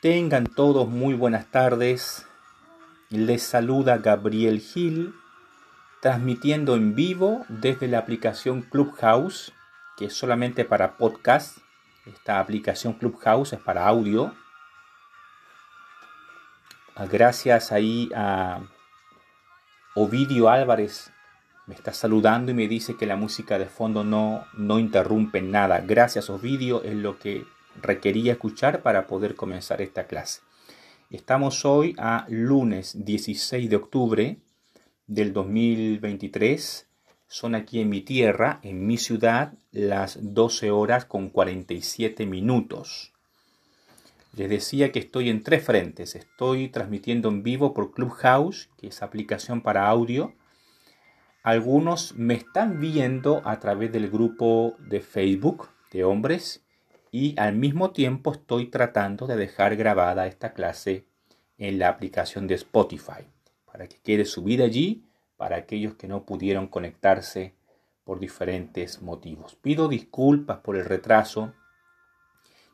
Tengan todos muy buenas tardes. Les saluda Gabriel Gil, transmitiendo en vivo desde la aplicación Clubhouse, que es solamente para podcast. Esta aplicación Clubhouse es para audio. Ah, gracias ahí a Ovidio Álvarez. Me está saludando y me dice que la música de fondo no, no interrumpe nada. Gracias Ovidio, es lo que requería escuchar para poder comenzar esta clase. Estamos hoy a lunes 16 de octubre del 2023. Son aquí en mi tierra, en mi ciudad, las 12 horas con 47 minutos. Les decía que estoy en tres frentes. Estoy transmitiendo en vivo por Clubhouse, que es aplicación para audio. Algunos me están viendo a través del grupo de Facebook de hombres y al mismo tiempo estoy tratando de dejar grabada esta clase en la aplicación de Spotify para que quede subida allí para aquellos que no pudieron conectarse por diferentes motivos. Pido disculpas por el retraso.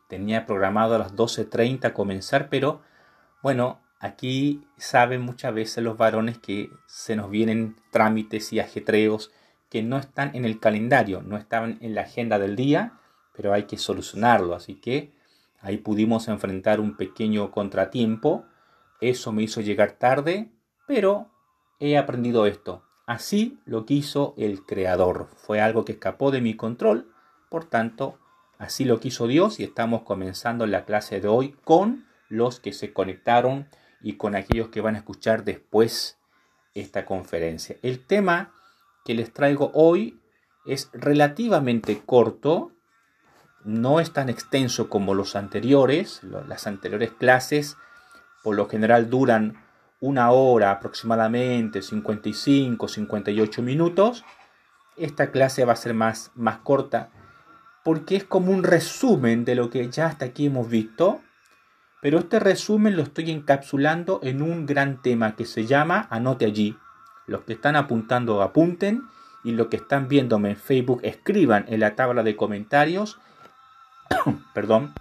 Tenía programado a las 12.30 comenzar, pero bueno, aquí saben muchas veces los varones que se nos vienen trámites y ajetreos que no están en el calendario, no estaban en la agenda del día pero hay que solucionarlo. Así que ahí pudimos enfrentar un pequeño contratiempo. Eso me hizo llegar tarde, pero he aprendido esto. Así lo quiso el Creador. Fue algo que escapó de mi control. Por tanto, así lo quiso Dios y estamos comenzando la clase de hoy con los que se conectaron y con aquellos que van a escuchar después esta conferencia. El tema que les traigo hoy es relativamente corto, no es tan extenso como los anteriores. Las anteriores clases por lo general duran una hora aproximadamente, 55, 58 minutos. Esta clase va a ser más, más corta porque es como un resumen de lo que ya hasta aquí hemos visto. Pero este resumen lo estoy encapsulando en un gran tema que se llama Anote allí. Los que están apuntando apunten y los que están viéndome en Facebook escriban en la tabla de comentarios perdón,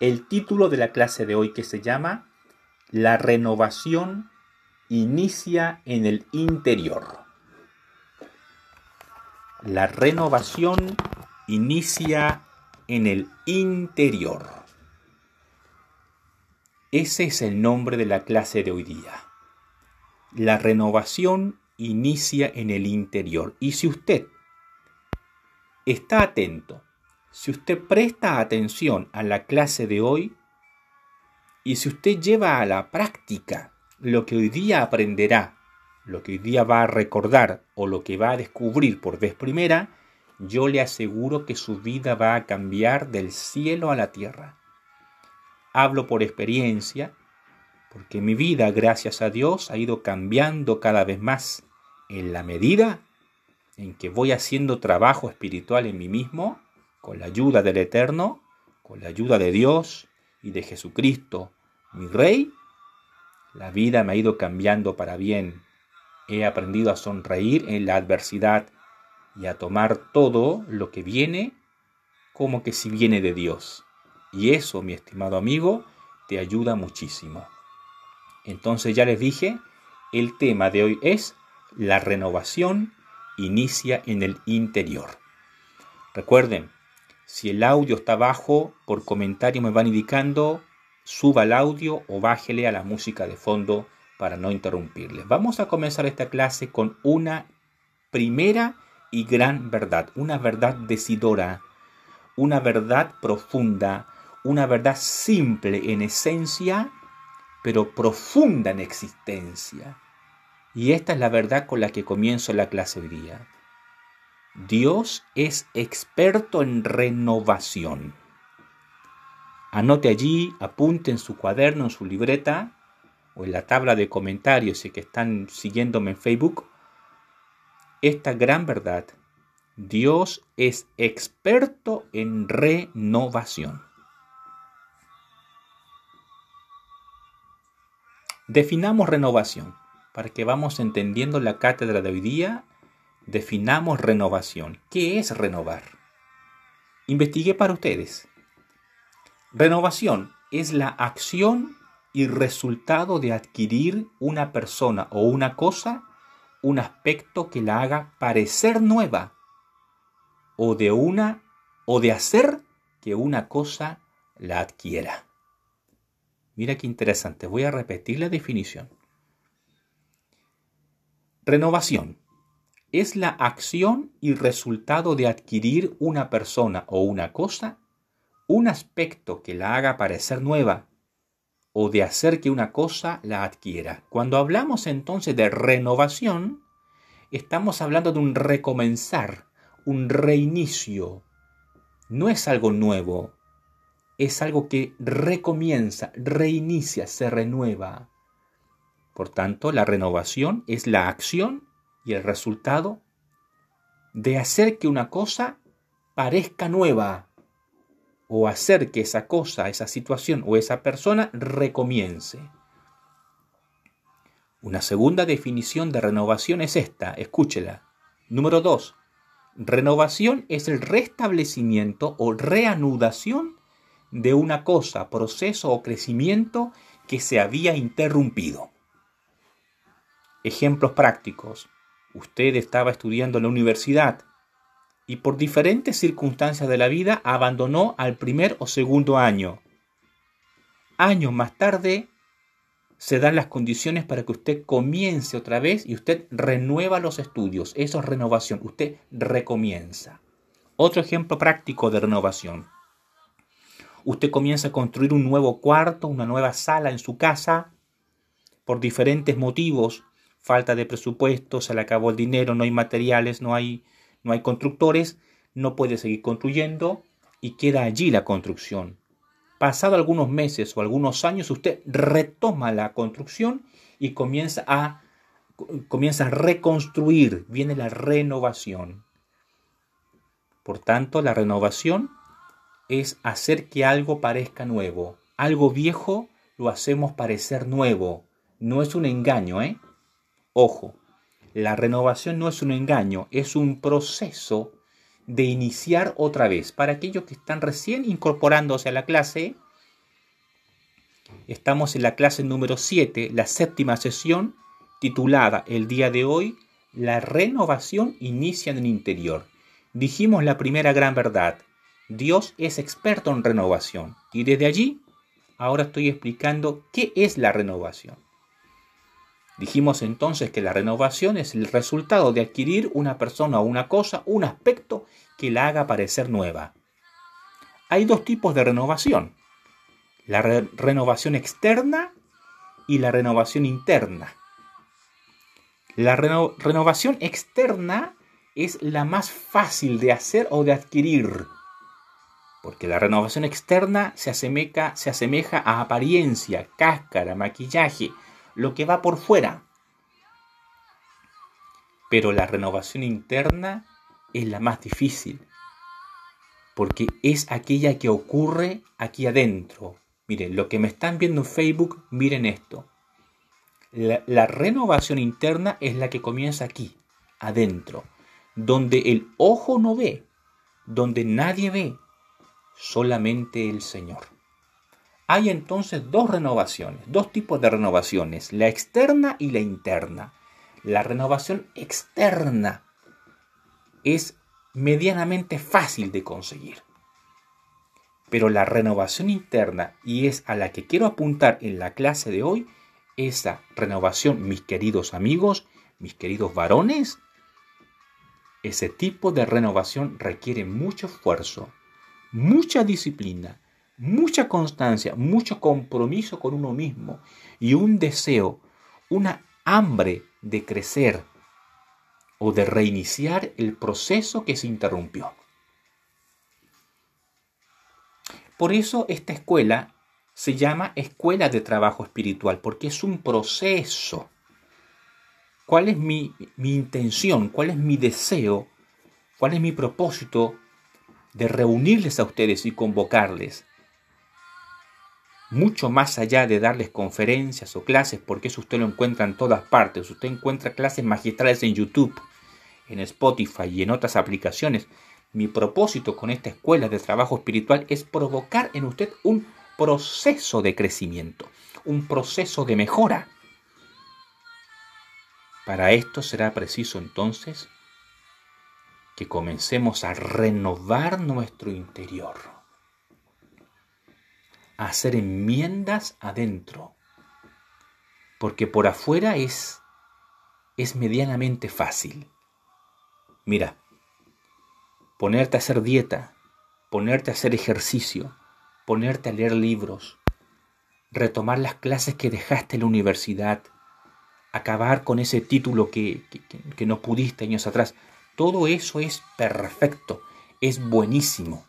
el título de la clase de hoy que se llama La renovación inicia en el interior. La renovación inicia en el interior. Ese es el nombre de la clase de hoy día. La renovación inicia en el interior. Y si usted está atento si usted presta atención a la clase de hoy y si usted lleva a la práctica lo que hoy día aprenderá, lo que hoy día va a recordar o lo que va a descubrir por vez primera, yo le aseguro que su vida va a cambiar del cielo a la tierra. Hablo por experiencia, porque mi vida, gracias a Dios, ha ido cambiando cada vez más en la medida en que voy haciendo trabajo espiritual en mí mismo con la ayuda del Eterno, con la ayuda de Dios y de Jesucristo, mi Rey, la vida me ha ido cambiando para bien. He aprendido a sonreír en la adversidad y a tomar todo lo que viene como que si viene de Dios. Y eso, mi estimado amigo, te ayuda muchísimo. Entonces ya les dije, el tema de hoy es la renovación inicia en el interior. Recuerden, si el audio está bajo, por comentario me van indicando, suba el audio o bájele a la música de fondo para no interrumpirles. Vamos a comenzar esta clase con una primera y gran verdad, una verdad decidora, una verdad profunda, una verdad simple en esencia, pero profunda en existencia. Y esta es la verdad con la que comienzo la clase hoy día. Dios es experto en renovación. Anote allí, apunte en su cuaderno, en su libreta o en la tabla de comentarios si que están siguiéndome en Facebook esta gran verdad. Dios es experto en renovación. Definamos renovación para que vamos entendiendo la cátedra de hoy día Definamos renovación. ¿Qué es renovar? Investigué para ustedes. Renovación es la acción y resultado de adquirir una persona o una cosa, un aspecto que la haga parecer nueva, o de una o de hacer que una cosa la adquiera. Mira qué interesante, voy a repetir la definición. Renovación es la acción y resultado de adquirir una persona o una cosa, un aspecto que la haga parecer nueva, o de hacer que una cosa la adquiera. Cuando hablamos entonces de renovación, estamos hablando de un recomenzar, un reinicio. No es algo nuevo, es algo que recomienza, reinicia, se renueva. Por tanto, la renovación es la acción y el resultado de hacer que una cosa parezca nueva, o hacer que esa cosa, esa situación o esa persona recomience. Una segunda definición de renovación es esta, escúchela. Número 2. Renovación es el restablecimiento o reanudación de una cosa, proceso o crecimiento que se había interrumpido. Ejemplos prácticos. Usted estaba estudiando en la universidad y por diferentes circunstancias de la vida abandonó al primer o segundo año. Años más tarde se dan las condiciones para que usted comience otra vez y usted renueva los estudios. Eso es renovación. Usted recomienza. Otro ejemplo práctico de renovación. Usted comienza a construir un nuevo cuarto, una nueva sala en su casa, por diferentes motivos. Falta de presupuesto, se le acabó el dinero, no hay materiales, no hay no hay constructores, no puede seguir construyendo y queda allí la construcción. Pasado algunos meses o algunos años, usted retoma la construcción y comienza a, comienza a reconstruir, viene la renovación. Por tanto, la renovación es hacer que algo parezca nuevo. Algo viejo lo hacemos parecer nuevo. No es un engaño, ¿eh? Ojo, la renovación no es un engaño, es un proceso de iniciar otra vez. Para aquellos que están recién incorporándose a la clase, estamos en la clase número 7, la séptima sesión, titulada el día de hoy, La renovación inicia en el interior. Dijimos la primera gran verdad, Dios es experto en renovación. Y desde allí, ahora estoy explicando qué es la renovación. Dijimos entonces que la renovación es el resultado de adquirir una persona o una cosa, un aspecto que la haga parecer nueva. Hay dos tipos de renovación, la renovación externa y la renovación interna. La renovación externa es la más fácil de hacer o de adquirir, porque la renovación externa se asemeja, se asemeja a apariencia, cáscara, maquillaje, lo que va por fuera. Pero la renovación interna es la más difícil, porque es aquella que ocurre aquí adentro. Miren, lo que me están viendo en Facebook, miren esto. La, la, renovación interna es la que comienza aquí, adentro, donde el ojo no ve, donde nadie ve, solamente el Señor. Hay entonces dos renovaciones, dos tipos de renovaciones, la externa y la interna. La renovación externa es medianamente fácil de conseguir. Pero la renovación interna, y es a la que quiero apuntar en la clase de hoy, esa renovación, mis queridos amigos, mis queridos varones, ese tipo de renovación requiere mucho esfuerzo, mucha disciplina, mucha constancia, mucho compromiso con uno mismo y un deseo, una hambre de crecer o de reiniciar el proceso que se interrumpió. Por eso esta escuela se llama escuela de trabajo espiritual, porque es un proceso. ¿Cuál es mi, mi intención? ¿Cuál es mi deseo? ¿Cuál es mi propósito de reunirles a ustedes y convocarles? Mucho más allá de darles conferencias o clases, porque eso usted lo encuentra en todas partes. Usted encuentra clases magistrales en YouTube, en Spotify y en otras aplicaciones. Mi propósito con esta escuela de trabajo espiritual es provocar en usted un proceso de crecimiento, un proceso de mejora. Para esto será preciso entonces que comencemos a renovar nuestro interior, hacer enmiendas adentro, porque por afuera es, es medianamente fácil. Mira, ponerte a hacer dieta, ponerte a hacer ejercicio, ponerte a leer libros, retomar las clases que dejaste en la universidad, acabar con ese título que, que no pudiste años atrás, todo eso es perfecto, es buenísimo.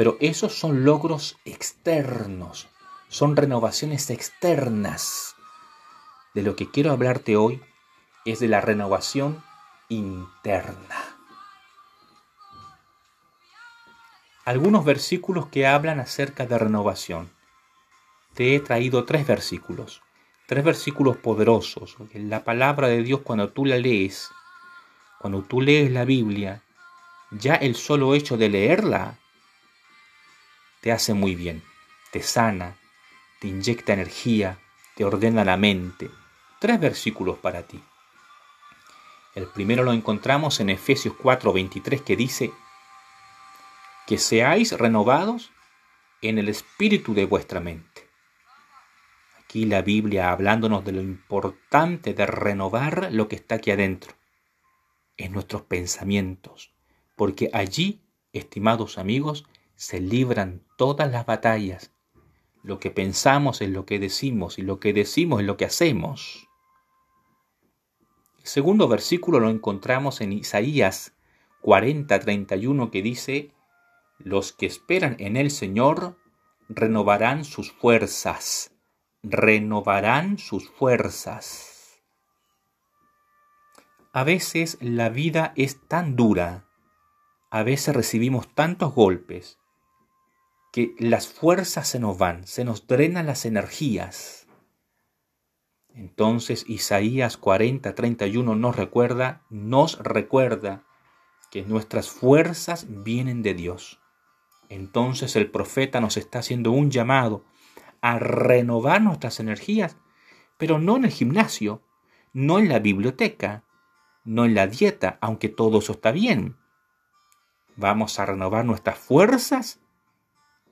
Pero esos son logros externos, son renovaciones externas. De lo que quiero hablarte hoy es de la renovación interna. Algunos versículos que hablan acerca de renovación. Te he traído tres versículos, tres versículos poderosos. La palabra de Dios cuando tú la lees cuando tú lees la Biblia, ya el solo hecho de leerla te hace muy bien, te sana, te inyecta energía, te ordena la mente. Tres versículos para ti. El primero lo encontramos en Efesios 4:23 que dice, que seáis renovados en el espíritu de vuestra mente. Aquí la Biblia hablándonos de lo importante de renovar lo que está aquí adentro en nuestros pensamientos, porque allí, estimados amigos, se libran todas las batallas. Lo que pensamos es lo que decimos y lo que decimos es lo que hacemos. El segundo versículo lo encontramos en Isaías 40:31 que dice, los que esperan en el Señor renovarán sus fuerzas, renovarán sus fuerzas. A veces la vida es tan dura, a veces recibimos tantos golpes, que las fuerzas se nos van, se nos drenan las energías. Entonces Isaías 40, 31 nos recuerda, nos recuerda que nuestras fuerzas vienen de Dios. Entonces el profeta nos está haciendo un llamado a renovar nuestras energías, pero no en el gimnasio, no en la biblioteca, no en la dieta, aunque todo eso está bien. Vamos a renovar nuestras fuerzas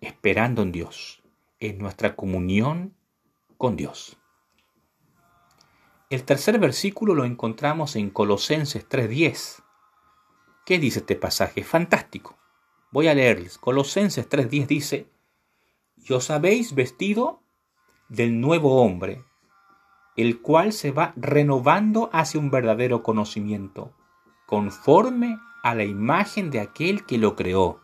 esperando en Dios, en nuestra comunión con Dios. El tercer versículo lo encontramos en Colosenses 3.10. ¿Qué dice este pasaje? Fantástico. Voy a leerles. Colosenses 3.10 dice, y os habéis vestido del nuevo hombre, el cual se va renovando hacia un verdadero conocimiento, conforme a la imagen de aquel que lo creó.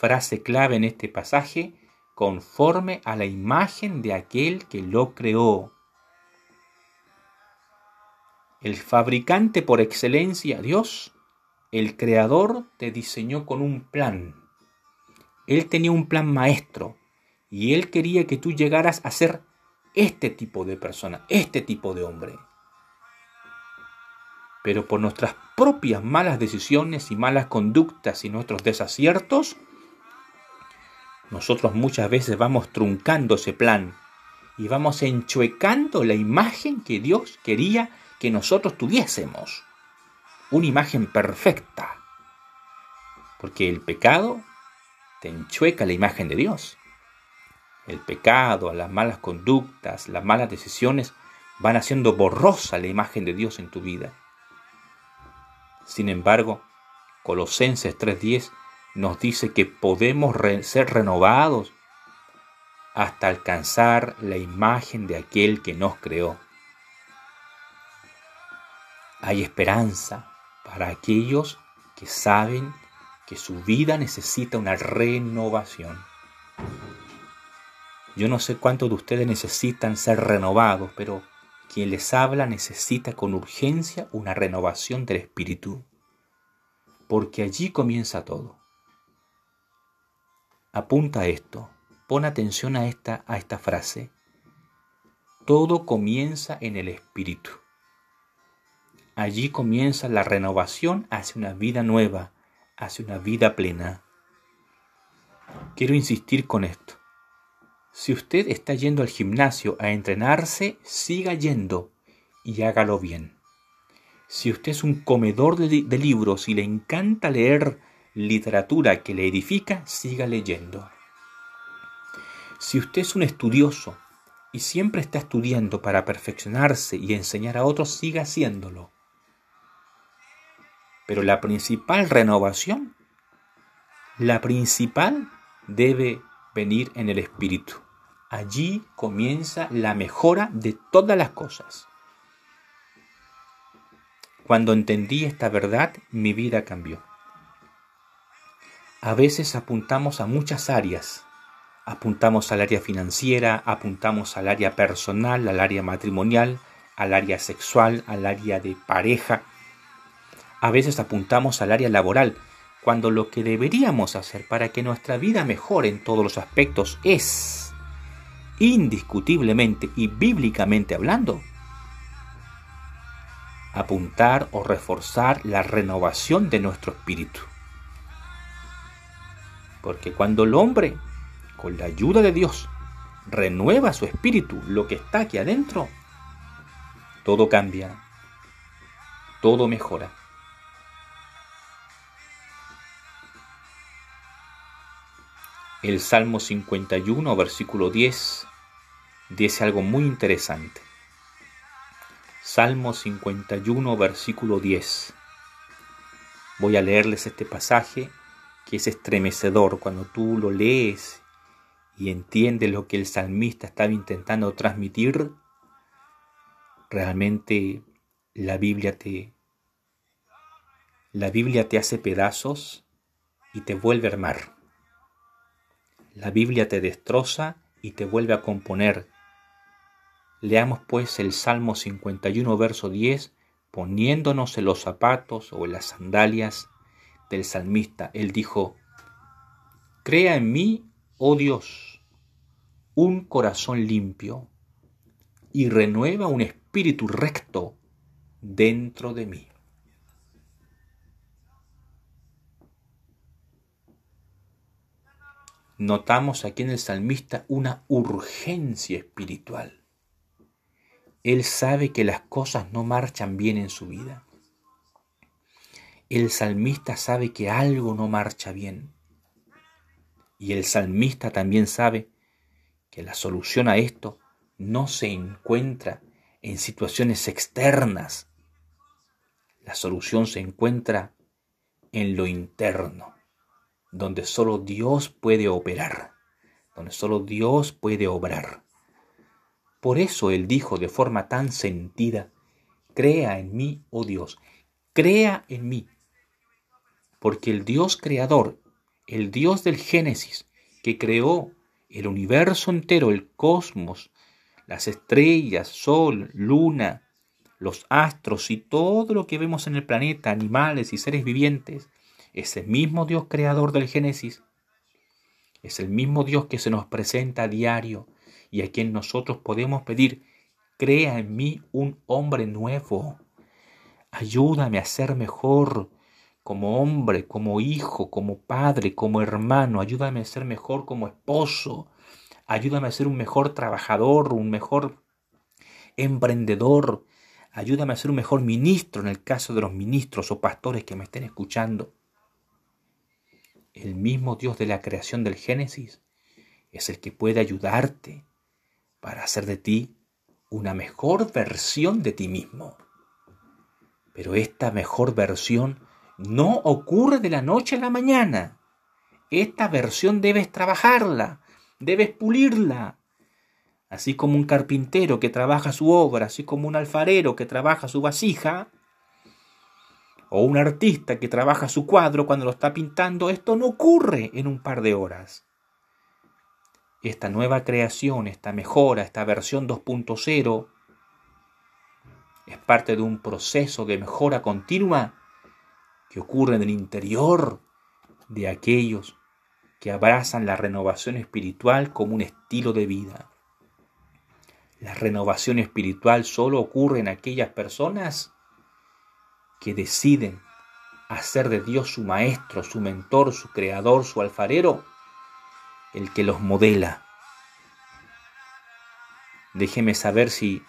Frase clave en este pasaje, conforme a la imagen de aquel que lo creó. El fabricante por excelencia, Dios, el creador, te diseñó con un plan. Él tenía un plan maestro y él quería que tú llegaras a ser este tipo de persona, este tipo de hombre. Pero por nuestras propias malas decisiones y malas conductas y nuestros desaciertos, nosotros muchas veces vamos truncando ese plan y vamos enchuecando la imagen que Dios quería que nosotros tuviésemos. Una imagen perfecta. Porque el pecado te enchueca la imagen de Dios el pecado, las malas conductas, las malas decisiones van haciendo borrosa la imagen de Dios en tu vida. Sin embargo, Colosenses 3:10 nos dice que podemos ser renovados hasta alcanzar la imagen de aquel que nos creó. Hay esperanza para aquellos que saben que su vida necesita una renovación. Yo no sé cuántos de ustedes necesitan ser renovados, pero quien les habla necesita con urgencia una renovación del espíritu, porque allí comienza todo. Apunta a esto, pon atención a esta, a esta frase. Todo comienza en el espíritu. Allí comienza la renovación hacia una vida nueva, hacia una vida plena. quiero insistir con esto. Si usted está yendo al gimnasio a entrenarse, siga yendo y hágalo bien. Si usted es un comedor de, de libros y le encanta leer literatura que le edifica, siga leyendo. Si usted es un estudioso y siempre está estudiando para perfeccionarse y enseñar a otros, siga haciéndolo. Pero la principal renovación, la principal debe venir en el espíritu. Allí comienza la mejora de todas las cosas. Cuando entendí esta verdad, mi vida cambió. A veces apuntamos a muchas áreas. Apuntamos al área financiera, apuntamos al área personal, al área matrimonial, al área sexual, al área de pareja, a veces apuntamos al área laboral, cuando lo que deberíamos hacer para que nuestra vida mejore en todos los aspectos es, indiscutiblemente y bíblicamente hablando, apuntar o reforzar la renovación de nuestro espíritu. Porque cuando el hombre, con la ayuda de Dios, renueva su espíritu, lo que está aquí adentro, todo cambia, todo mejora. El Salmo 51, versículo 10, dice algo muy interesante. Salmo 51, versículo 10. Voy a leerles este pasaje que es estremecedor cuando tú lo lees y entiendes lo que el salmista estaba intentando transmitir. Realmente la Biblia te la Biblia te hace pedazos y te vuelve a armar. La Biblia te destroza y te vuelve a componer. Leamos pues el Salmo 51, verso 10, poniéndonos en los zapatos o en las sandalias del salmista. Él dijo, Crea en mí, oh Dios, un corazón limpio y renueva un espíritu recto dentro de mí. notamos aquí en el salmista una urgencia espiritual. Él sabe que las cosas no marchan bien en su vida. El salmista sabe que algo no marcha bien. Y el salmista también sabe que la solución a esto no se encuentra en situaciones externas. La solución se encuentra en lo interno donde solo Dios puede operar, donde solo Dios puede obrar. Por eso Él dijo de forma tan sentida, crea en mí, oh Dios, crea en mí. Porque el Dios creador, el Dios del Génesis, que creó el universo entero, el cosmos, las estrellas, sol, luna, los astros y todo lo que vemos en el planeta, animales y seres vivientes, ese mismo Dios creador del Génesis es el mismo Dios que se nos presenta a diario y a quien nosotros podemos pedir, crea en mí un hombre nuevo. Ayúdame a ser mejor como hombre, como hijo, como padre, como hermano. Ayúdame a ser mejor como esposo. Ayúdame a ser un mejor trabajador, un mejor emprendedor. Ayúdame a ser un mejor ministro en el caso de los ministros o pastores que me estén escuchando el mismo Dios de la creación del Génesis es el que puede ayudarte para hacer de ti una mejor versión de ti mismo. Pero esta mejor versión no ocurre de la noche a la mañana. Esta versión debes trabajarla, debes pulirla. Así como un carpintero que trabaja su obra, así como un alfarero que trabaja su vasija, o un artista que trabaja su cuadro cuando lo está pintando, esto no ocurre en un par de horas. Esta nueva creación, esta mejora, esta versión 2.0 es parte de un proceso de mejora continua que ocurre en el interior de aquellos que abrazan la renovación espiritual como un estilo de vida. La renovación espiritual solo ocurre en aquellas personas que deciden hacer de Dios su maestro, su mentor, su creador, su alfarero, el que los modela. Déjeme saber si,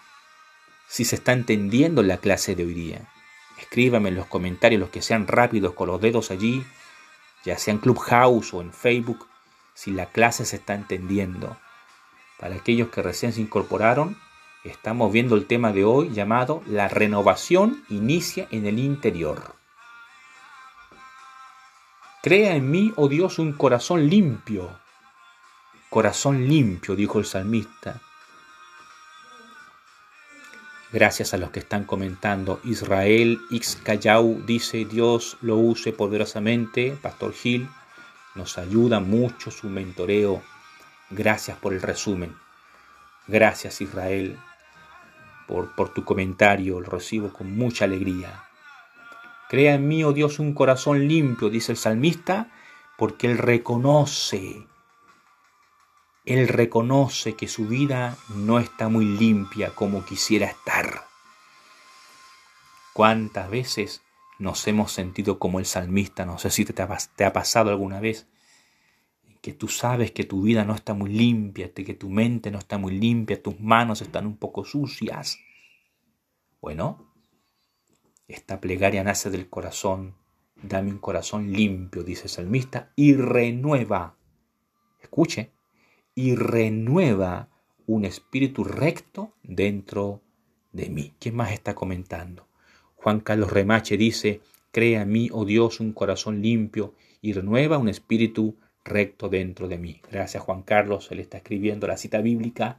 si se está entendiendo la clase de hoy día. Escríbame en los comentarios los que sean rápidos con los dedos allí, ya sea en Clubhouse o en Facebook, si la clase se está entendiendo. Para aquellos que recién se incorporaron, estamos viendo el tema de hoy llamado La renovación inicia en el interior. Crea en mí, oh Dios, un corazón limpio. Corazón limpio, dijo el salmista. Gracias a los que están comentando. Israel X Callao dice Dios lo use poderosamente. Pastor Gil nos ayuda mucho su mentoreo. Gracias por el resumen. Gracias Israel por, por tu comentario. Lo recibo con mucha alegría. Crea en mí, oh Dios, un corazón limpio, dice el salmista, porque él reconoce él reconoce que su vida no está muy limpia como quisiera estar. ¿Cuántas veces nos hemos sentido como el salmista? No sé si te ha, pasado alguna vez que tú sabes que tu vida no está muy limpia, que tu mente no está muy limpia, tus manos están un poco sucias. Bueno, esta plegaria nace del corazón. Dame un corazón limpio, dice el salmista, y renueva. Escuche, y renueva un espíritu recto dentro de mí. ¿Quién más está comentando? Juan Carlos Remache dice, crea en mí, oh Dios, un corazón limpio y renueva un espíritu recto dentro de mí. Gracias Juan Carlos, él está escribiendo la cita bíblica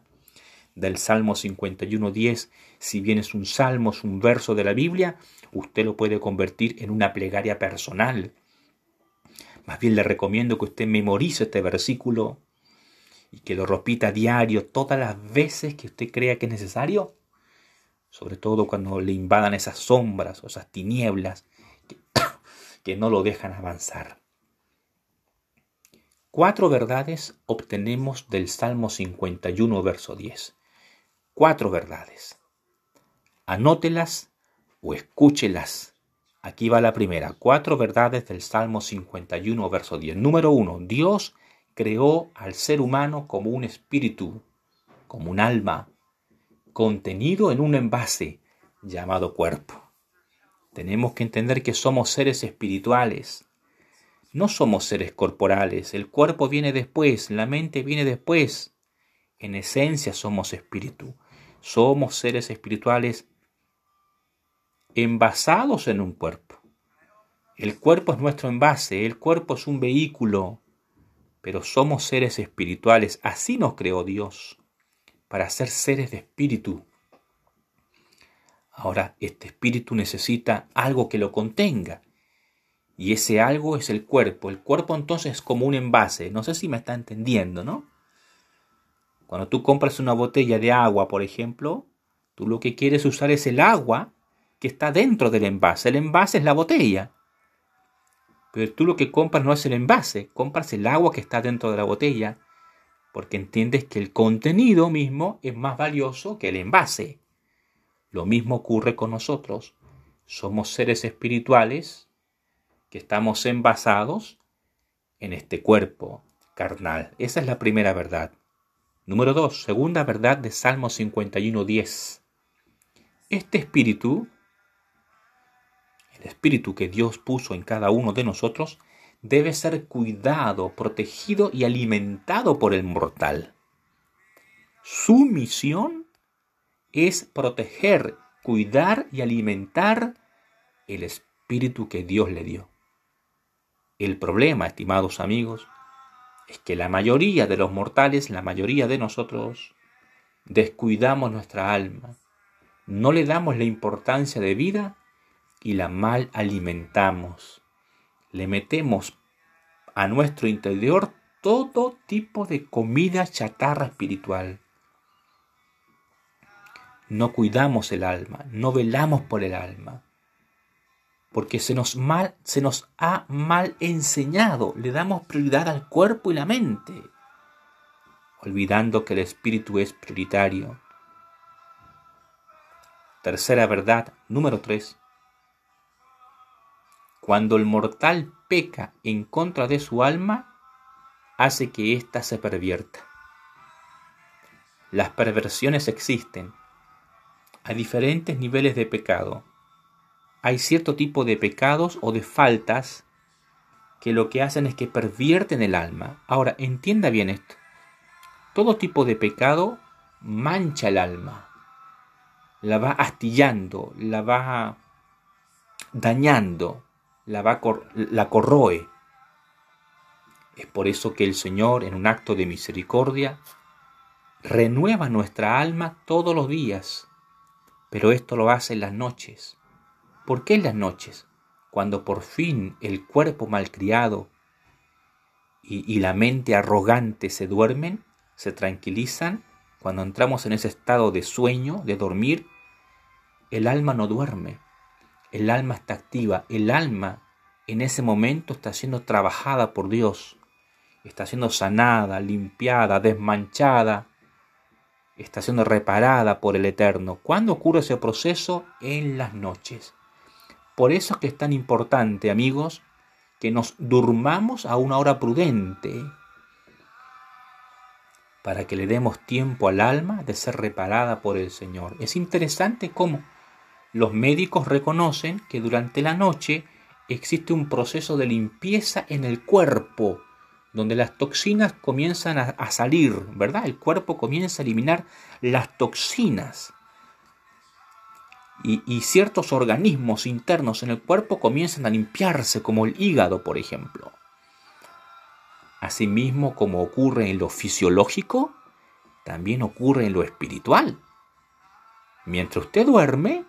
del Salmo 51.10. Si bien es un salmo, es un verso de la Biblia, usted lo puede convertir en una plegaria personal. Más bien le recomiendo que usted memorice este versículo y que lo repita diario todas las veces que usted crea que es necesario, sobre todo cuando le invadan esas sombras o esas tinieblas que, que no lo dejan avanzar. Cuatro verdades obtenemos del Salmo 51, verso 10. Cuatro verdades. Anótelas o escúchelas. Aquí va la primera. Cuatro verdades del Salmo 51, verso 10. Número uno, Dios creó al ser humano como un espíritu, como un alma, contenido en un envase llamado cuerpo. Tenemos que entender que somos seres espirituales. No somos seres corporales. El cuerpo viene después, la mente viene después. En esencia somos espíritu. Somos seres espirituales envasados en un cuerpo. El cuerpo es nuestro envase, el cuerpo es un vehículo pero somos seres espirituales, así nos creó Dios, para ser seres de espíritu. Ahora, este espíritu necesita algo que lo contenga, y ese algo es el cuerpo. El cuerpo entonces es como un envase, no sé si me está entendiendo, ¿no? Cuando tú compras una botella de agua, por ejemplo, tú lo que quieres usar es el agua que está dentro del envase. El envase es la botella. Pero tú lo que compras no es el envase, compras el agua que está dentro de la botella, porque entiendes que el contenido mismo es más valioso que el envase. Lo mismo ocurre con nosotros. Somos seres espirituales que estamos envasados en este cuerpo carnal. Esa es la primera verdad. Número dos, segunda verdad de Salmo 51.10. Este espíritu espíritu que Dios puso en cada uno de nosotros, debe ser cuidado, protegido y alimentado por el mortal. Su misión es proteger, cuidar y alimentar el espíritu que Dios le dio. El problema, estimados amigos, es que la mayoría de los mortales, la mayoría de nosotros, descuidamos nuestra alma, no le damos la importancia de vida y la mal alimentamos. Le metemos a nuestro interior todo tipo de comida chatarra espiritual. No cuidamos el alma, no velamos por el alma, porque se nos, mal, se nos ha mal enseñado, le damos prioridad al cuerpo y la mente, olvidando que el espíritu es prioritario. Tercera verdad, número tres. Cuando el mortal peca en contra de su alma, hace que ésta se pervierta. Las perversiones existen a diferentes niveles de pecado. Hay cierto tipo de pecados o de faltas que lo que hacen es que pervierten el alma. Ahora, entienda bien esto. Todo tipo de pecado mancha el alma, la va astillando, la va dañando, la, va la corroe. Es por eso que el Señor, en un acto de misericordia, renueva nuestra alma todos los días, pero esto lo hace en las noches. ¿Por qué en las noches? Cuando por fin el cuerpo malcriado y, y la mente arrogante se duermen, se tranquilizan, cuando entramos en ese estado de sueño, de dormir, el alma no duerme, el alma está activa, el alma en ese momento está siendo trabajada por Dios, está siendo sanada, limpiada, desmanchada, está siendo reparada por el Eterno. ¿Cuándo ocurre ese proceso? En las noches. Por eso es que es tan importante, amigos, que nos durmamos a una hora prudente, para que le demos tiempo al alma de ser reparada por el Señor. Es interesante cómo los médicos reconocen que durante la noche existe un proceso de limpieza en el cuerpo, donde las toxinas comienzan a, salir, ¿verdad? El cuerpo comienza a eliminar las toxinas. Y, ciertos organismos internos en el cuerpo comienzan a limpiarse, como el hígado, por ejemplo. Asimismo, como ocurre en lo fisiológico, también ocurre en lo espiritual. Mientras usted duerme,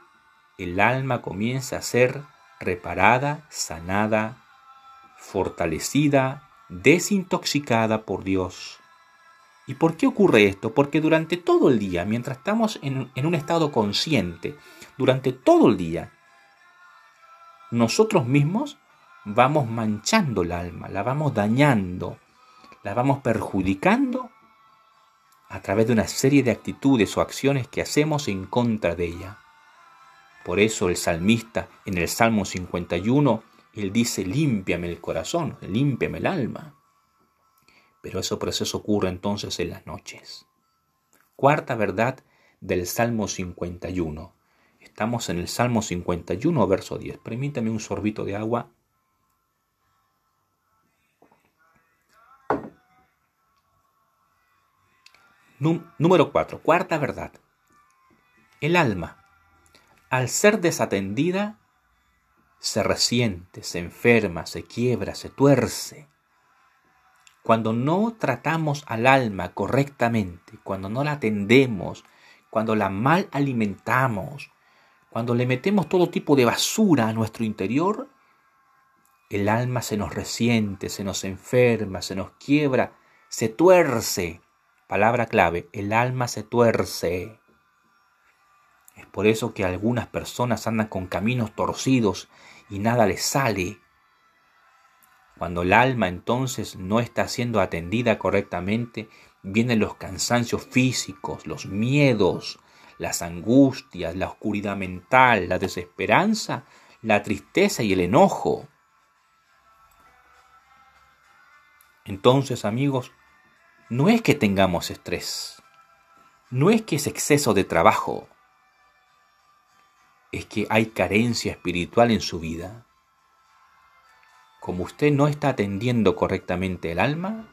el alma comienza a ser reparada, sanada, fortalecida, desintoxicada por Dios. ¿Y por qué ocurre esto? Porque durante todo el día, mientras estamos en, un estado consciente, durante todo el día, nosotros mismos vamos manchando el alma, la vamos dañando, la vamos perjudicando a través de una serie de actitudes o acciones que hacemos en contra de ella. Por eso el salmista en el Salmo 51, él dice, límpiame el corazón, límpiame el alma. Pero ese proceso ocurre entonces en las noches. Cuarta verdad del Salmo 51. Estamos en el Salmo 51, verso 10. Permítame un sorbito de agua Número 4. Cuarta verdad. El alma, al ser desatendida, se resiente, se enferma, se quiebra, se tuerce. Cuando no tratamos al alma correctamente, cuando no la atendemos, cuando la mal alimentamos, cuando le metemos todo tipo de basura a nuestro interior, el alma se nos resiente, se nos enferma, se nos quiebra, se tuerce. Palabra clave, el alma se tuerce. Por eso que algunas personas andan con caminos torcidos y nada les sale. Cuando el alma entonces no está siendo atendida correctamente, vienen los cansancios físicos, los miedos, las angustias, la oscuridad mental, la desesperanza, la tristeza y el enojo. Entonces, amigos, no es que tengamos estrés, no es que es exceso de trabajo, es que hay carencia espiritual en su vida. Como usted no está atendiendo correctamente el alma,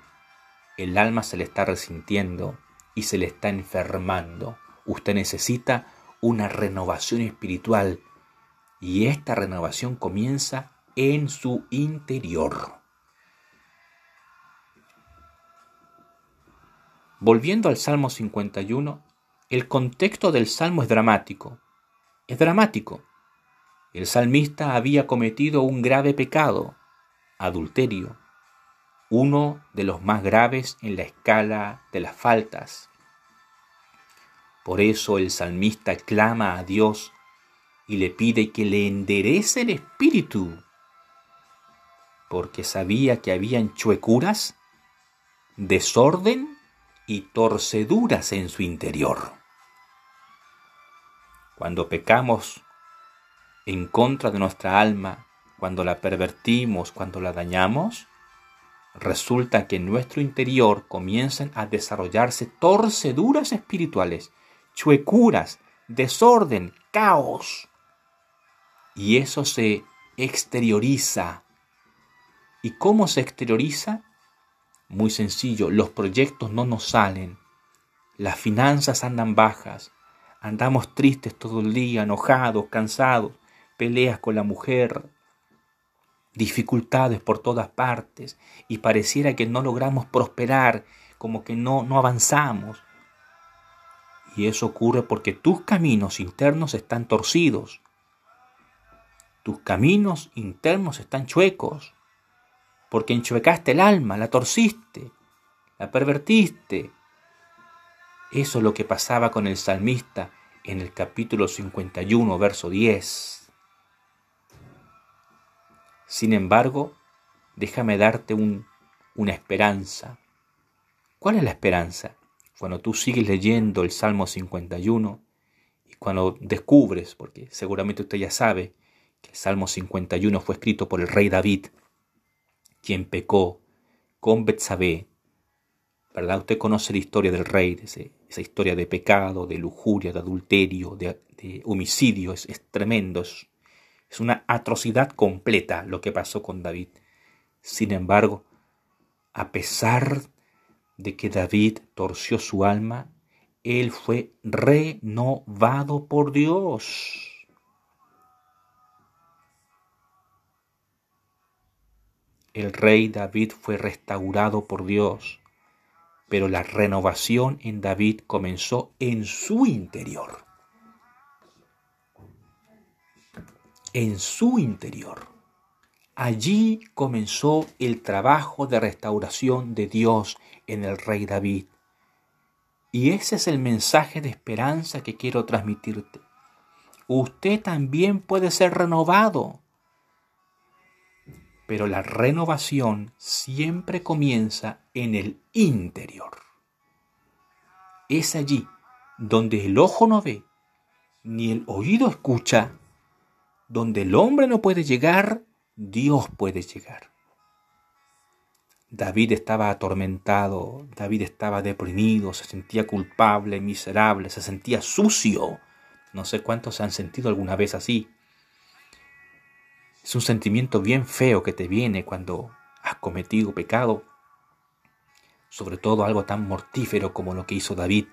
el alma se le está resintiendo y se le está enfermando. Usted necesita una renovación espiritual y esta renovación comienza en su interior. Volviendo al Salmo 51, el contexto del Salmo es dramático. Es dramático. El salmista había cometido un grave pecado, adulterio, uno de los más graves en la escala de las faltas. Por eso el salmista clama a Dios y le pide que le enderece el espíritu, porque sabía que habían chuecuras, desorden y torceduras en su interior. Cuando pecamos en contra de nuestra alma, cuando la pervertimos, cuando la dañamos, resulta que en nuestro interior comienzan a desarrollarse torceduras espirituales, chuecuras, desorden, caos. Y eso se exterioriza. ¿Y cómo se exterioriza? Muy sencillo, los proyectos no nos salen, las finanzas andan bajas, andamos tristes todo el día, enojados, cansados, peleas con la mujer, dificultades por todas partes y pareciera que no logramos prosperar, como que no, no avanzamos. Y eso ocurre porque tus caminos internos están torcidos. Tus caminos internos están chuecos. Porque enchuecaste el alma, la torciste, la pervertiste. Eso es lo que pasaba con el salmista en el capítulo 51, verso 10. Sin embargo, déjame darte una esperanza. ¿Cuál es la esperanza? Cuando tú sigues leyendo el Salmo 51 y cuando descubres, porque seguramente usted ya sabe, que el Salmo 51 fue escrito por el rey David, quien pecó con Betsabé, ¿verdad? Usted conoce la historia del rey, esa historia de pecado, de lujuria, de adulterio, de, homicidio, es, es tremendo, es una atrocidad completa lo que pasó con David. Sin embargo, a pesar de que David torció su alma, él fue renovado por Dios. El rey David fue restaurado por Dios, pero la renovación en David comenzó en su interior. en su interior. Allí comenzó el trabajo de restauración de Dios en el rey David. Y ese es el mensaje de esperanza que quiero transmitirte. Usted también puede ser renovado. Pero la renovación siempre comienza en el interior. Es allí donde el ojo no ve, ni el oído escucha, donde el hombre no puede llegar, Dios puede llegar. David estaba atormentado, David estaba deprimido, se sentía culpable, miserable, se sentía sucio. No sé cuántos se han sentido alguna vez así. Es un sentimiento bien feo que te viene cuando has cometido pecado, sobre todo algo tan mortífero como lo que hizo David.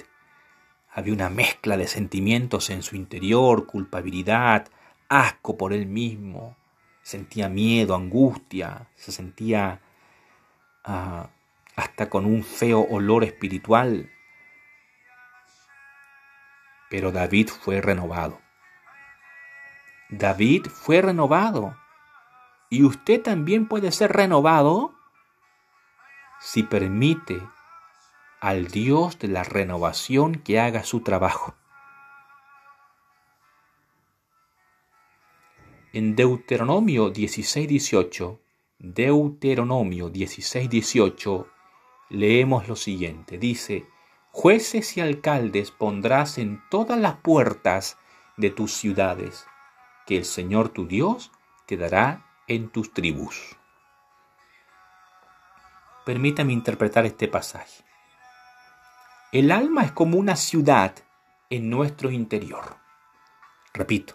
Había una mezcla de sentimientos en su interior, culpabilidad, asco por él mismo, sentía miedo, angustia, se sentía ah, hasta con un feo olor espiritual. Pero David fue renovado. David fue renovado. Y usted también puede ser renovado si permite al Dios de la renovación que haga su trabajo. En Deuteronomio 16:18, Deuteronomio 16:18, leemos lo siguiente. Dice, jueces y alcaldes pondrás en todas las puertas de tus ciudades, que el Señor tu Dios te dará en tus tribus. Permítame interpretar este pasaje. El alma es como una ciudad en nuestro interior. Repito,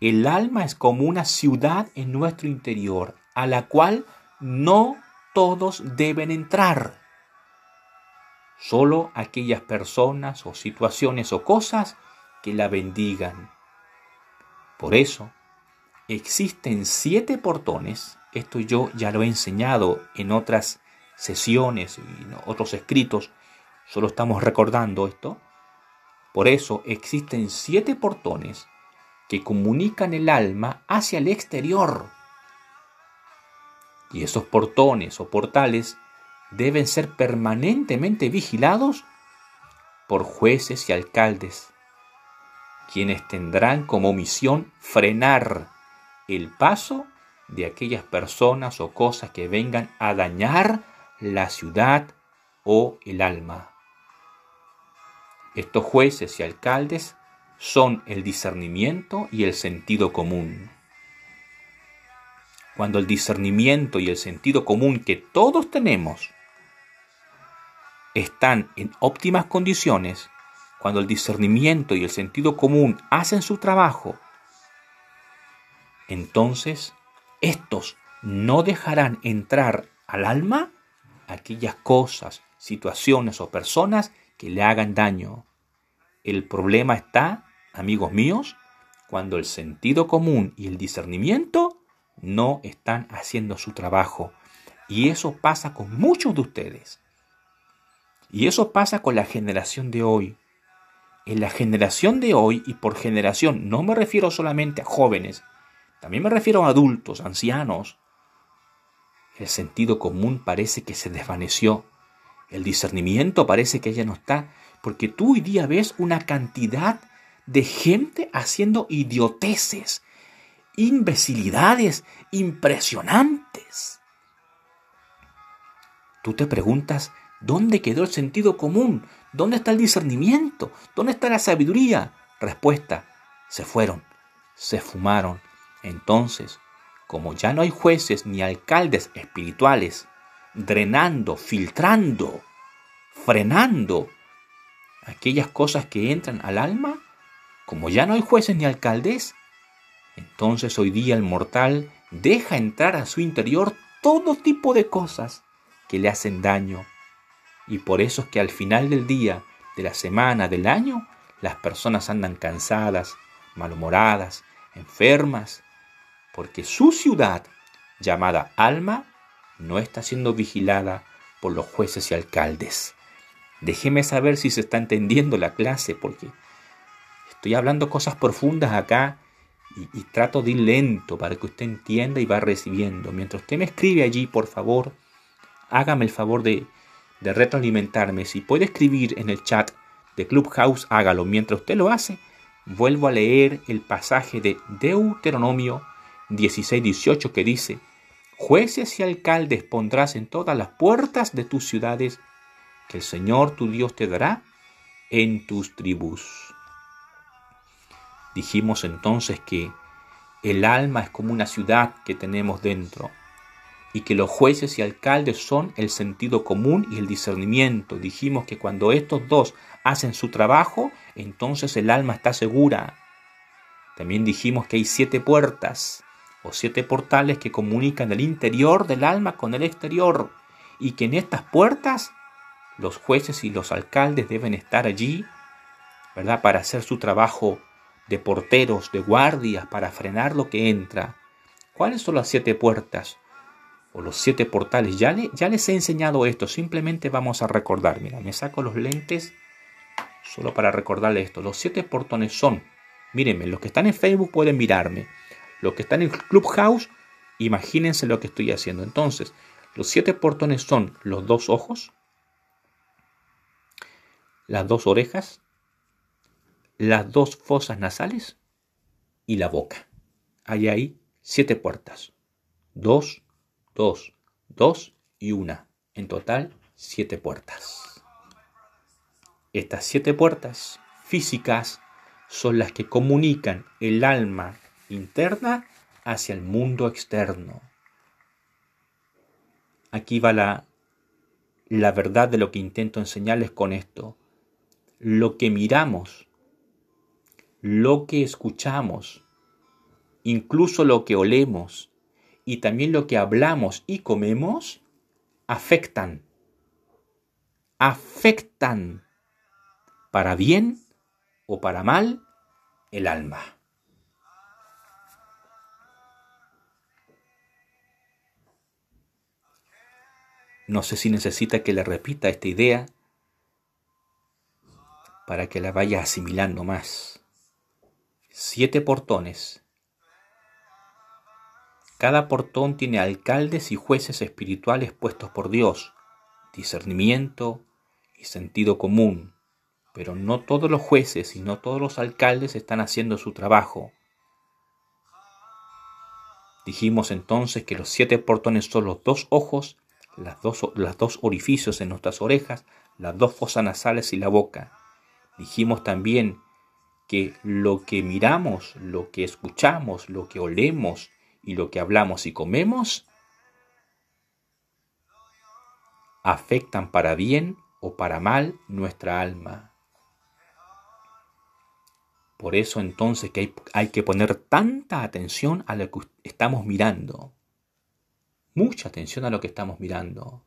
el alma es como una ciudad en nuestro interior a la cual no todos deben entrar. Solo aquellas personas o situaciones o cosas que la bendigan. Por eso, existen siete portones, esto yo ya lo he enseñado en otras sesiones y otros escritos, solo estamos recordando esto. Por eso existen siete portones que comunican el alma hacia el exterior. Y esos portones o portales deben ser permanentemente vigilados por jueces y alcaldes, quienes tendrán como misión frenar el paso de aquellas personas o cosas que vengan a dañar la ciudad o el alma. Estos jueces y alcaldes son el discernimiento y el sentido común. cuando el discernimiento y el sentido común que todos tenemos están en óptimas condiciones, cuando el discernimiento y el sentido común hacen su trabajo, entonces estos no dejarán entrar al alma aquellas cosas, situaciones o personas que le hagan daño. El problema está, amigos míos, cuando el sentido común y el discernimiento no están haciendo su trabajo. Y eso pasa con muchos de ustedes. Y eso pasa con la generación de hoy. En la generación de hoy, y por generación no me refiero solamente a jóvenes, también me refiero a adultos, ancianos, el sentido común parece que se desvaneció. El discernimiento parece que ya no está, porque tú hoy día ves una cantidad de gente haciendo idioteces, imbecilidades impresionantes. Tú te preguntas, ¿dónde quedó el sentido común? ¿Dónde está el discernimiento? ¿Dónde está la sabiduría? Respuesta, se fueron, se fumaron. Entonces, como ya no hay jueces ni alcaldes espirituales drenando, filtrando, frenando aquellas cosas que entran al alma, como ya no hay jueces ni alcaldes, entonces hoy día el mortal deja entrar a su interior todo tipo de cosas que le hacen daño. Y por eso es que al final del día, de la semana, del año, las personas andan cansadas, malhumoradas, enfermas, porque su ciudad, llamada Alma, no está siendo vigilada por los jueces y alcaldes. Déjeme saber si se está entendiendo la clase, porque estoy hablando cosas profundas acá y, trato de ir lento para que usted entienda y va recibiendo. Mientras usted me escribe allí, por favor, hágame el favor de, de retroalimentarme. Si puede escribir en el chat de Clubhouse, hágalo. Mientras usted lo hace, vuelvo a leer el pasaje de Deuteronomio 16-18 que dice, jueces y alcaldes pondrás en todas las puertas de tus ciudades que el Señor tu Dios te dará en tus tribus. Dijimos entonces que el alma es como una ciudad que tenemos dentro y que los jueces y alcaldes son el sentido común y el discernimiento. Dijimos que cuando estos dos hacen su trabajo, entonces el alma está segura. También dijimos que hay siete puertas o siete portales que comunican el interior del alma con el exterior y que en estas puertas los jueces y los alcaldes deben estar allí, ¿verdad? Para hacer su trabajo de porteros, de guardias, para frenar lo que entra. ¿Cuáles son las siete puertas? O los siete portales. Ya, ya les he enseñado esto, simplemente vamos a recordar. Mira, me saco los lentes solo para recordarle esto. Los siete portones son, mírenme, los que están en Facebook pueden mirarme. Los que están en Clubhouse, imagínense lo que estoy haciendo. Entonces, los siete portones son los dos ojos, las dos orejas, las dos fosas nasales y la boca. Hay ahí siete puertas. Dos, dos, dos y una. En total, siete puertas. Estas siete puertas físicas son las que comunican el alma interna hacia el mundo externo. Aquí va la, verdad de lo que intento enseñarles con esto. Lo que miramos, lo que escuchamos, incluso lo que olemos y también lo que hablamos y comemos, afectan. Afectan para bien o para mal el alma. No sé si necesita que le repita esta idea para que la vaya asimilando más. Siete portones. Cada portón tiene alcaldes y jueces espirituales puestos por Dios, discernimiento y sentido común. Pero no todos los jueces y no todos los alcaldes están haciendo su trabajo. Dijimos entonces que los siete portones son los dos ojos las dos, dos orificios en nuestras orejas, las dos fosas nasales y la boca. Dijimos también que lo que miramos, lo que escuchamos, lo que olemos y lo que hablamos y comemos afectan para bien o para mal nuestra alma. Por eso entonces que hay, hay, que poner tanta atención a lo que estamos mirando. Mucha atención a lo que estamos mirando.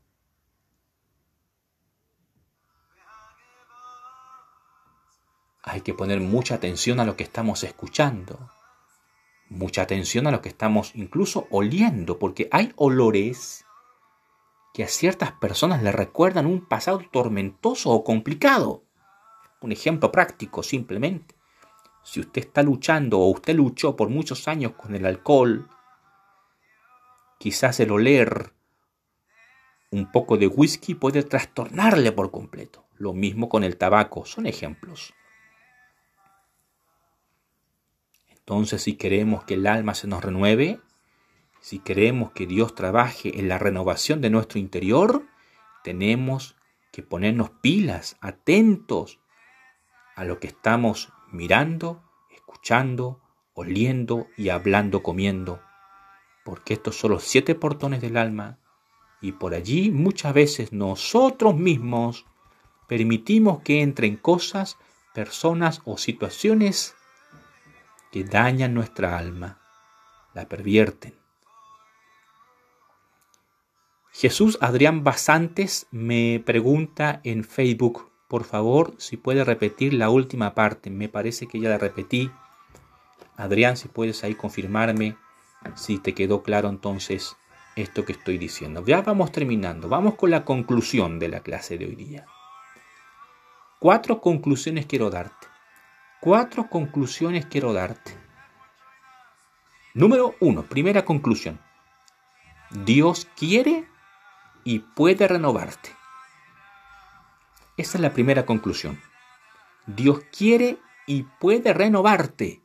Hay que poner mucha atención a lo que estamos escuchando. Mucha atención a lo que estamos incluso oliendo, porque hay olores que a ciertas personas le recuerdan un pasado tormentoso o complicado. Un ejemplo práctico, simplemente. Si usted está luchando o usted luchó por muchos años con el alcohol, quizás el oler un poco de whisky puede trastornarle por completo. Lo mismo con el tabaco, son ejemplos. Entonces, si queremos que el alma se nos renueve, si queremos que Dios trabaje en la renovación de nuestro interior, tenemos que ponernos pilas, atentos a lo que estamos mirando, escuchando, oliendo y hablando, comiendo. Porque estos son los siete portones del alma y por allí muchas veces nosotros mismos permitimos que entren cosas, personas o situaciones que dañan nuestra alma, la pervierten. Jesús Adrián Basantes me pregunta en Facebook, por favor, si puede repetir la última parte. Me parece que ya la repetí. Adrián, si puedes ahí confirmarme si te quedó claro entonces esto que estoy diciendo. Ya vamos terminando. Vamos con la conclusión de la clase de hoy día. Cuatro conclusiones quiero darte. Cuatro conclusiones quiero darte. Número uno, primera conclusión. Dios quiere y puede renovarte. Esa es la primera conclusión. Dios quiere y puede renovarte.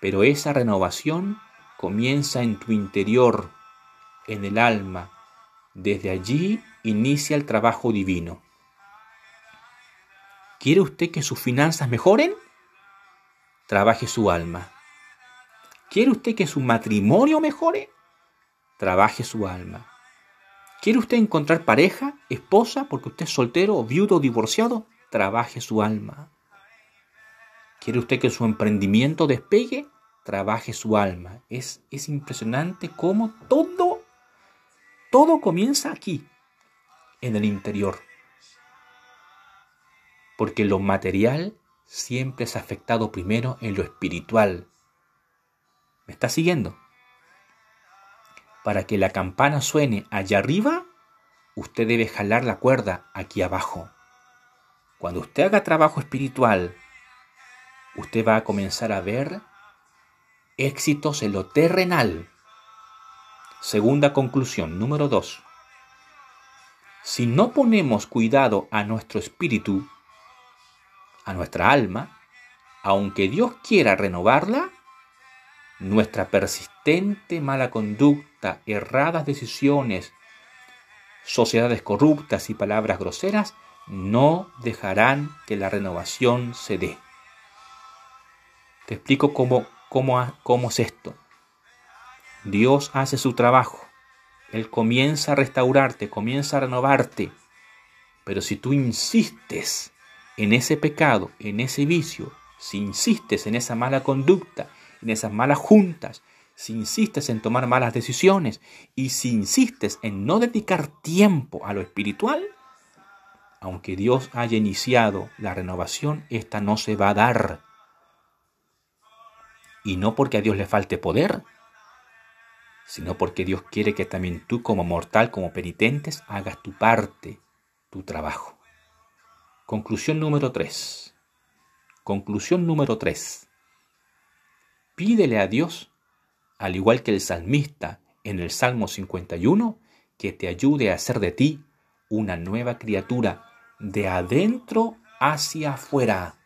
Pero esa renovación comienza en tu interior, en el alma. Desde allí inicia el trabajo divino. ¿Quiere usted que sus finanzas mejoren? Trabaje su alma. ¿Quiere usted que su matrimonio mejore? Trabaje su alma. ¿Quiere usted encontrar pareja, esposa, porque usted es soltero, viudo o divorciado? Trabaje su alma. ¿Quiere usted que su emprendimiento despegue? Trabaje su alma. Es, es impresionante cómo todo, todo comienza aquí, en el interior. Porque lo material siempre es afectado primero en lo espiritual. ¿Me está siguiendo? Para que la campana suene allá arriba, usted debe jalar la cuerda aquí abajo. Cuando usted haga trabajo espiritual, usted va a comenzar a ver éxitos en lo terrenal. Segunda conclusión, número dos. Si no ponemos cuidado a nuestro espíritu, a nuestra alma, aunque Dios quiera renovarla, nuestra persistente mala conducta, erradas decisiones, sociedades corruptas y palabras groseras no dejarán que la renovación se dé. Te explico cómo, cómo, cómo es esto. Dios hace su trabajo. Él comienza a restaurarte, comienza a renovarte. Pero si tú insistes en ese pecado, en ese vicio, si insistes en esa mala conducta, en esas malas juntas, si insistes en tomar malas decisiones y si insistes en no dedicar tiempo a lo espiritual, aunque Dios haya iniciado la renovación, esta no se va a dar. Y no porque a Dios le falte poder, sino porque Dios quiere que también tú como mortal, como penitentes, hagas tu parte, tu trabajo. Conclusión número 3. Conclusión número 3. Pídele a Dios, al igual que el salmista en el Salmo 51, que te ayude a hacer de ti una nueva criatura de adentro hacia afuera.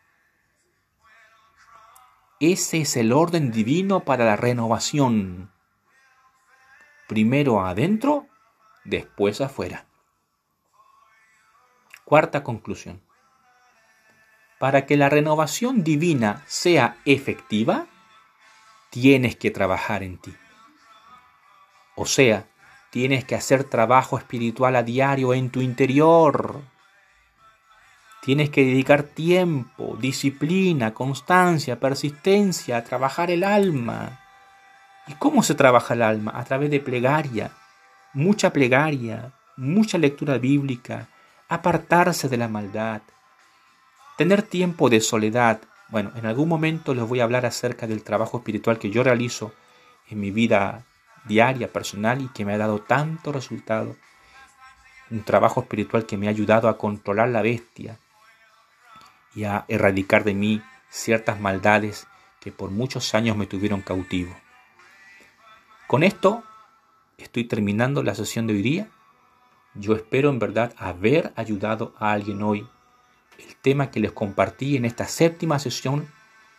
Ese es el orden divino para la renovación. Primero adentro, después afuera. Cuarta conclusión. Para que la renovación divina sea efectiva, tienes que trabajar en ti. O sea, tienes que hacer trabajo espiritual a diario en tu interior. Tienes que dedicar tiempo, disciplina, constancia, persistencia a trabajar el alma. ¿Y cómo se trabaja el alma? A través de plegaria, mucha plegaria, mucha lectura bíblica, apartarse de la maldad, tener tiempo de soledad. Bueno, en algún momento les voy a hablar acerca del trabajo espiritual que yo realizo en mi vida diaria, personal y que me ha dado tanto resultado. Un trabajo espiritual que me ha ayudado a controlar la bestia y a erradicar de mí ciertas maldades que por muchos años me tuvieron cautivo. Con esto estoy terminando la sesión de hoy día. Yo espero en verdad haber ayudado a alguien hoy. El tema que les compartí en esta séptima sesión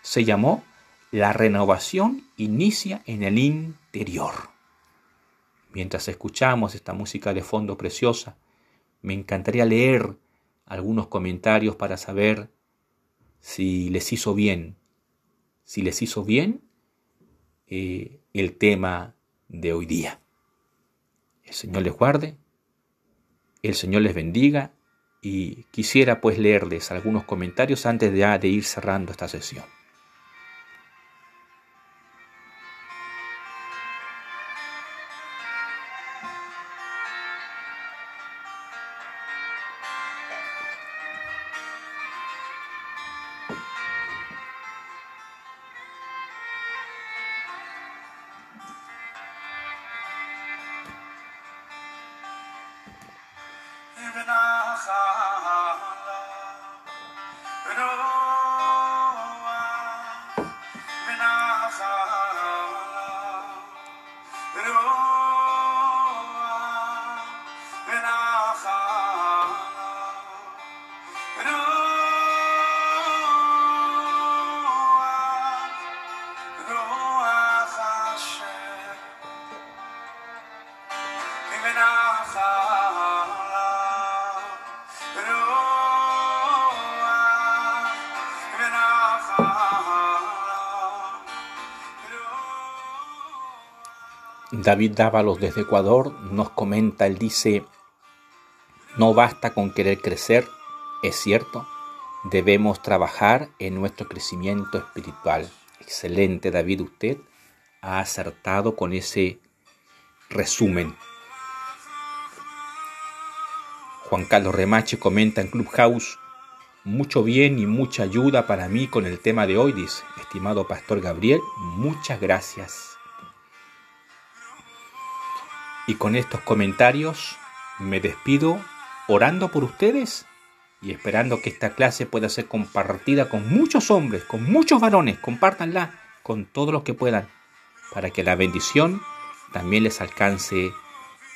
se llamó La renovación inicia en el interior. Mientras escuchamos esta música de fondo preciosa, me encantaría leer algunos comentarios para saber si les hizo bien, si les hizo bien eh, el tema de hoy día. El Señor les guarde, el Señor les bendiga y quisiera pues leerles algunos comentarios antes de, de ir cerrando esta sesión. David Dávalos desde Ecuador nos comenta, él dice, no basta con querer crecer, es cierto, debemos trabajar en nuestro crecimiento espiritual. Excelente David, usted ha acertado con ese resumen. Juan Carlos Remache comenta en Clubhouse, mucho bien y mucha ayuda para mí con el tema de hoy, dice, estimado Pastor Gabriel, muchas gracias. Y con estos comentarios me despido orando por ustedes y esperando que esta clase pueda ser compartida con muchos hombres, con muchos varones. Compártanla con todos los que puedan para que la bendición también les alcance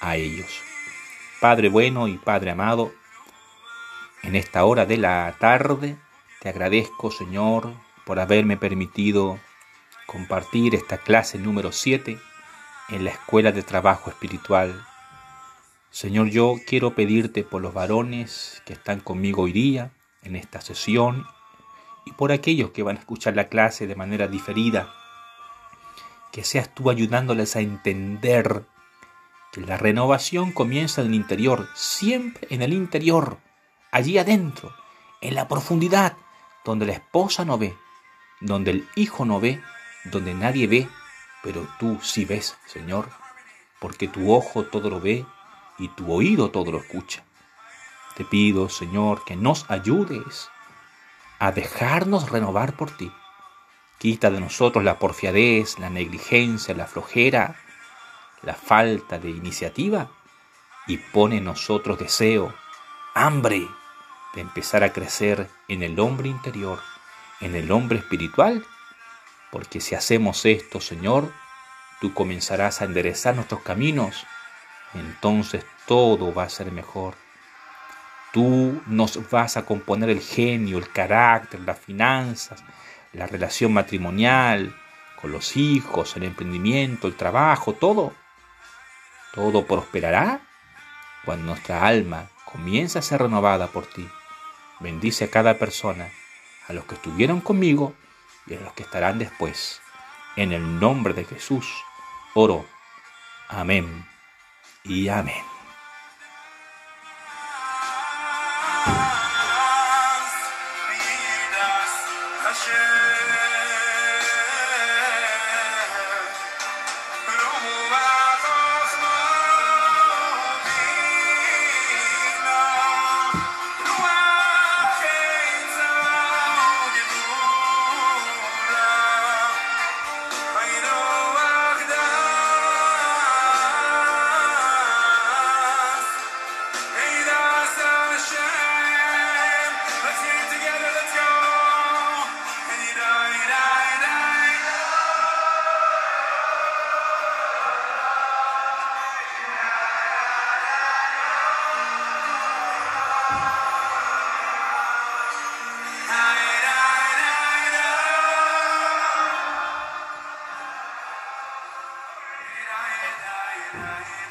a ellos. Padre bueno y Padre amado, en esta hora de la tarde te agradezco Señor por haberme permitido compartir esta clase número 7 en la escuela de trabajo espiritual. Señor, yo quiero pedirte por los varones que están conmigo hoy día en esta sesión y por aquellos que van a escuchar la clase de manera diferida, que seas tú ayudándoles a entender que la renovación comienza en el interior, siempre en el interior, allí adentro, en la profundidad, donde la esposa no ve, donde el hijo no ve, donde nadie ve, pero tú sí ves, Señor, porque tu ojo todo lo ve y tu oído todo lo escucha. Te pido, Señor, que nos ayudes a dejarnos renovar por ti. Quita de nosotros la porfiadez, la negligencia, la flojera, la falta de iniciativa y pone en nosotros deseo, hambre de empezar a crecer en el hombre interior, en el hombre espiritual porque si hacemos esto, Señor, tú comenzarás a enderezar nuestros caminos, entonces todo va a ser mejor. Tú nos vas a componer el genio, el carácter, las finanzas, la relación matrimonial, con los hijos, el emprendimiento, el trabajo, todo. Todo prosperará cuando nuestra alma comienza a ser renovada por ti. Bendice a cada persona, a los que estuvieron conmigo y a los que estarán después. En el nombre de Jesús, oro. Amén y amén.